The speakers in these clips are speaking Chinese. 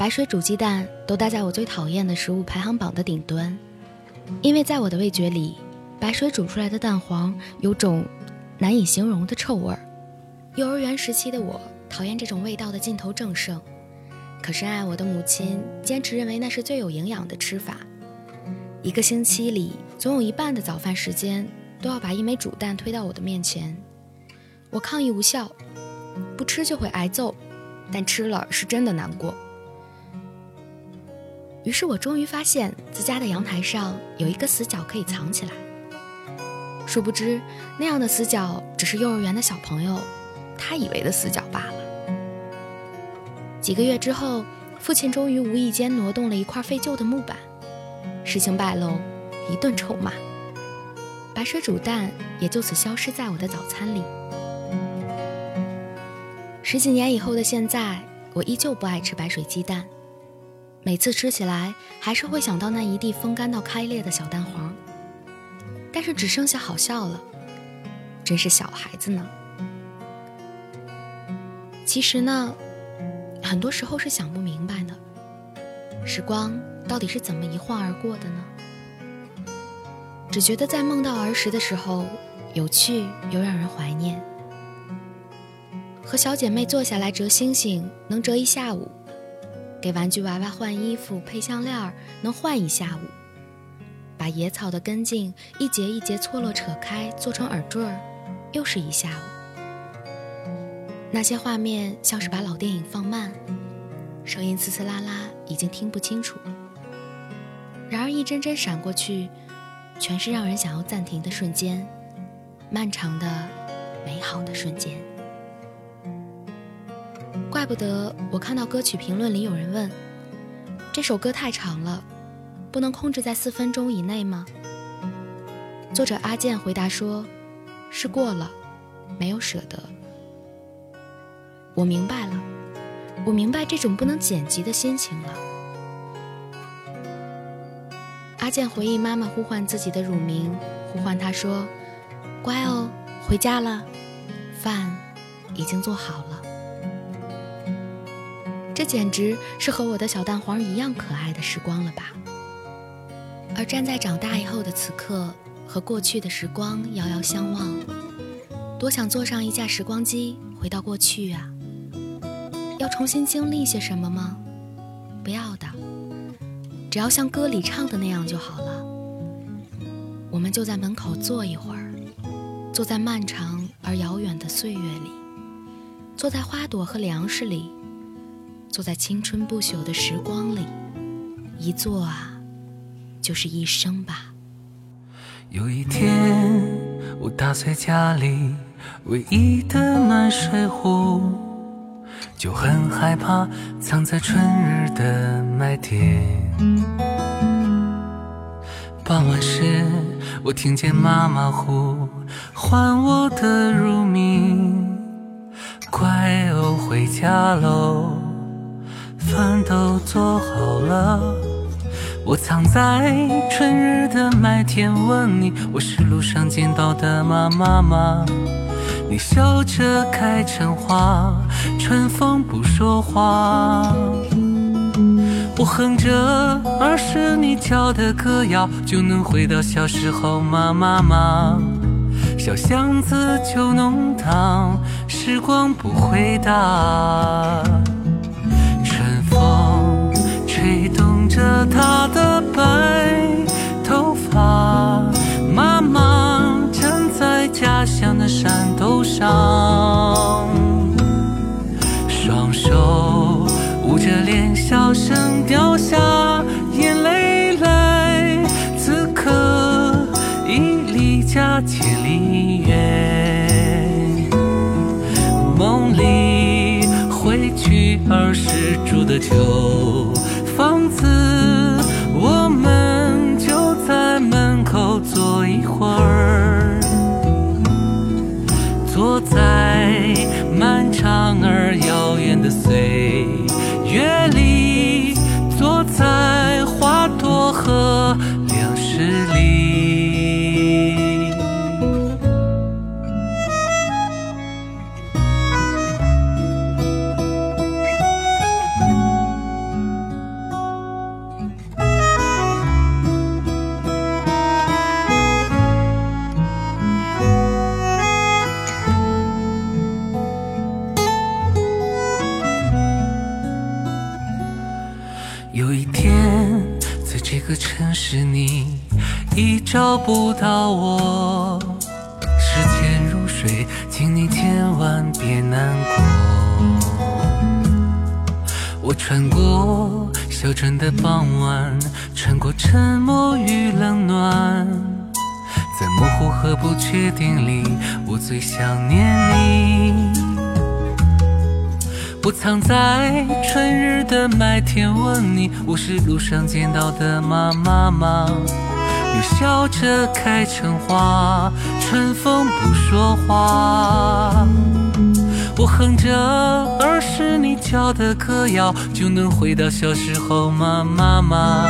白水煮鸡蛋都待在我最讨厌的食物排行榜的顶端，因为在我的味觉里，白水煮出来的蛋黄有种难以形容的臭味儿。幼儿园时期的我讨厌这种味道的劲头正盛，可是爱我的母亲坚持认为那是最有营养的吃法。一个星期里，总有一半的早饭时间都要把一枚煮蛋推到我的面前。我抗议无效，不吃就会挨揍，但吃了是真的难过。于是我终于发现自家的阳台上有一个死角可以藏起来。殊不知，那样的死角只是幼儿园的小朋友他以为的死角罢了。几个月之后，父亲终于无意间挪动了一块废旧的木板。事情败露，一顿臭骂，白水煮蛋也就此消失在我的早餐里。十几年以后的现在，我依旧不爱吃白水鸡蛋，每次吃起来还是会想到那一地风干到开裂的小蛋黄。但是只剩下好笑了，真是小孩子呢。其实呢，很多时候是想不明白的，时光。到底是怎么一晃而过的呢？只觉得在梦到儿时的时候，有趣又让人怀念。和小姐妹坐下来折星星，能折一下午；给玩具娃娃换衣服、配项链，能换一下午；把野草的根茎一节一节搓落扯开，做成耳坠，又是一下午。那些画面像是把老电影放慢，声音呲呲啦啦，已经听不清楚。然而，一帧帧闪过去，全是让人想要暂停的瞬间，漫长的、美好的瞬间。怪不得我看到歌曲评论里有人问：“这首歌太长了，不能控制在四分钟以内吗？”作者阿健回答说：“是过了，没有舍得。”我明白了，我明白这种不能剪辑的心情了。阿健回忆妈妈呼唤自己的乳名，呼唤他说：“乖哦，回家了，饭已经做好了。”这简直是和我的小蛋黄一样可爱的时光了吧？而站在长大以后的此刻，和过去的时光遥遥相望，多想坐上一架时光机回到过去啊！要重新经历些什么吗？不要的。只要像歌里唱的那样就好了。我们就在门口坐一会儿，坐在漫长而遥远的岁月里，坐在花朵和粮食里，坐在青春不朽的时光里，一坐啊，就是一生吧。有一天，我打碎家里唯一的暖水壶，就很害怕藏在春日的麦田。傍晚时，我听见妈妈呼唤我的乳名，乖哦，回家喽，饭都做好了。我藏在春日的麦田，问你，我是路上见到的妈妈？你笑着开成花，春风不说话。我哼着儿时你教的歌谣，就能回到小时候吗？妈妈，小巷子旧弄堂，时光不回答。着她的白头发，妈妈站在家乡的山头上，双手。捂着脸，小声掉下眼泪来。此刻已离家千里远，梦里回去儿时住的旧房子我们就在门口坐一会儿。坐在漫长而遥远的岁月里坐在花朵和城市你已找不到我，视钱如水，请你千万别难过。我穿过小镇的傍晚，穿过沉默与冷暖，在模糊和不确定里，我最想念你。我藏在春日的麦田，问你我是路上见到的妈妈吗？你笑着开成花，春风不说话。我哼着儿时你教的歌谣，就能回到小时候吗？妈妈，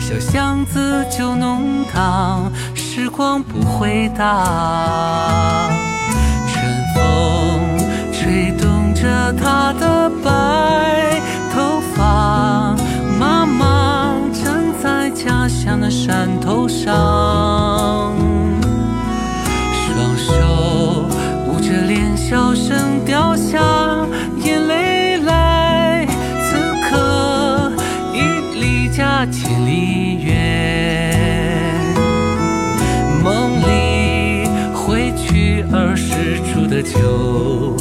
小巷子旧弄堂，时光不回答。春风吹动着她的白头发，妈妈站在家乡的山头上，双手捂着脸，小声掉下眼泪来。此刻已离家千里远，梦里回去儿时住的旧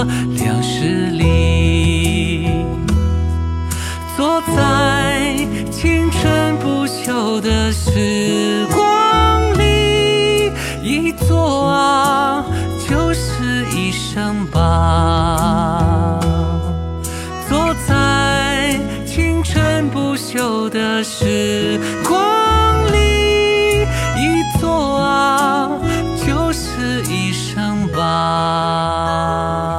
和粮食里。坐在青春不朽的时光里，一坐啊就是一生吧。坐在青春不朽的时光里，一坐啊就是一生吧。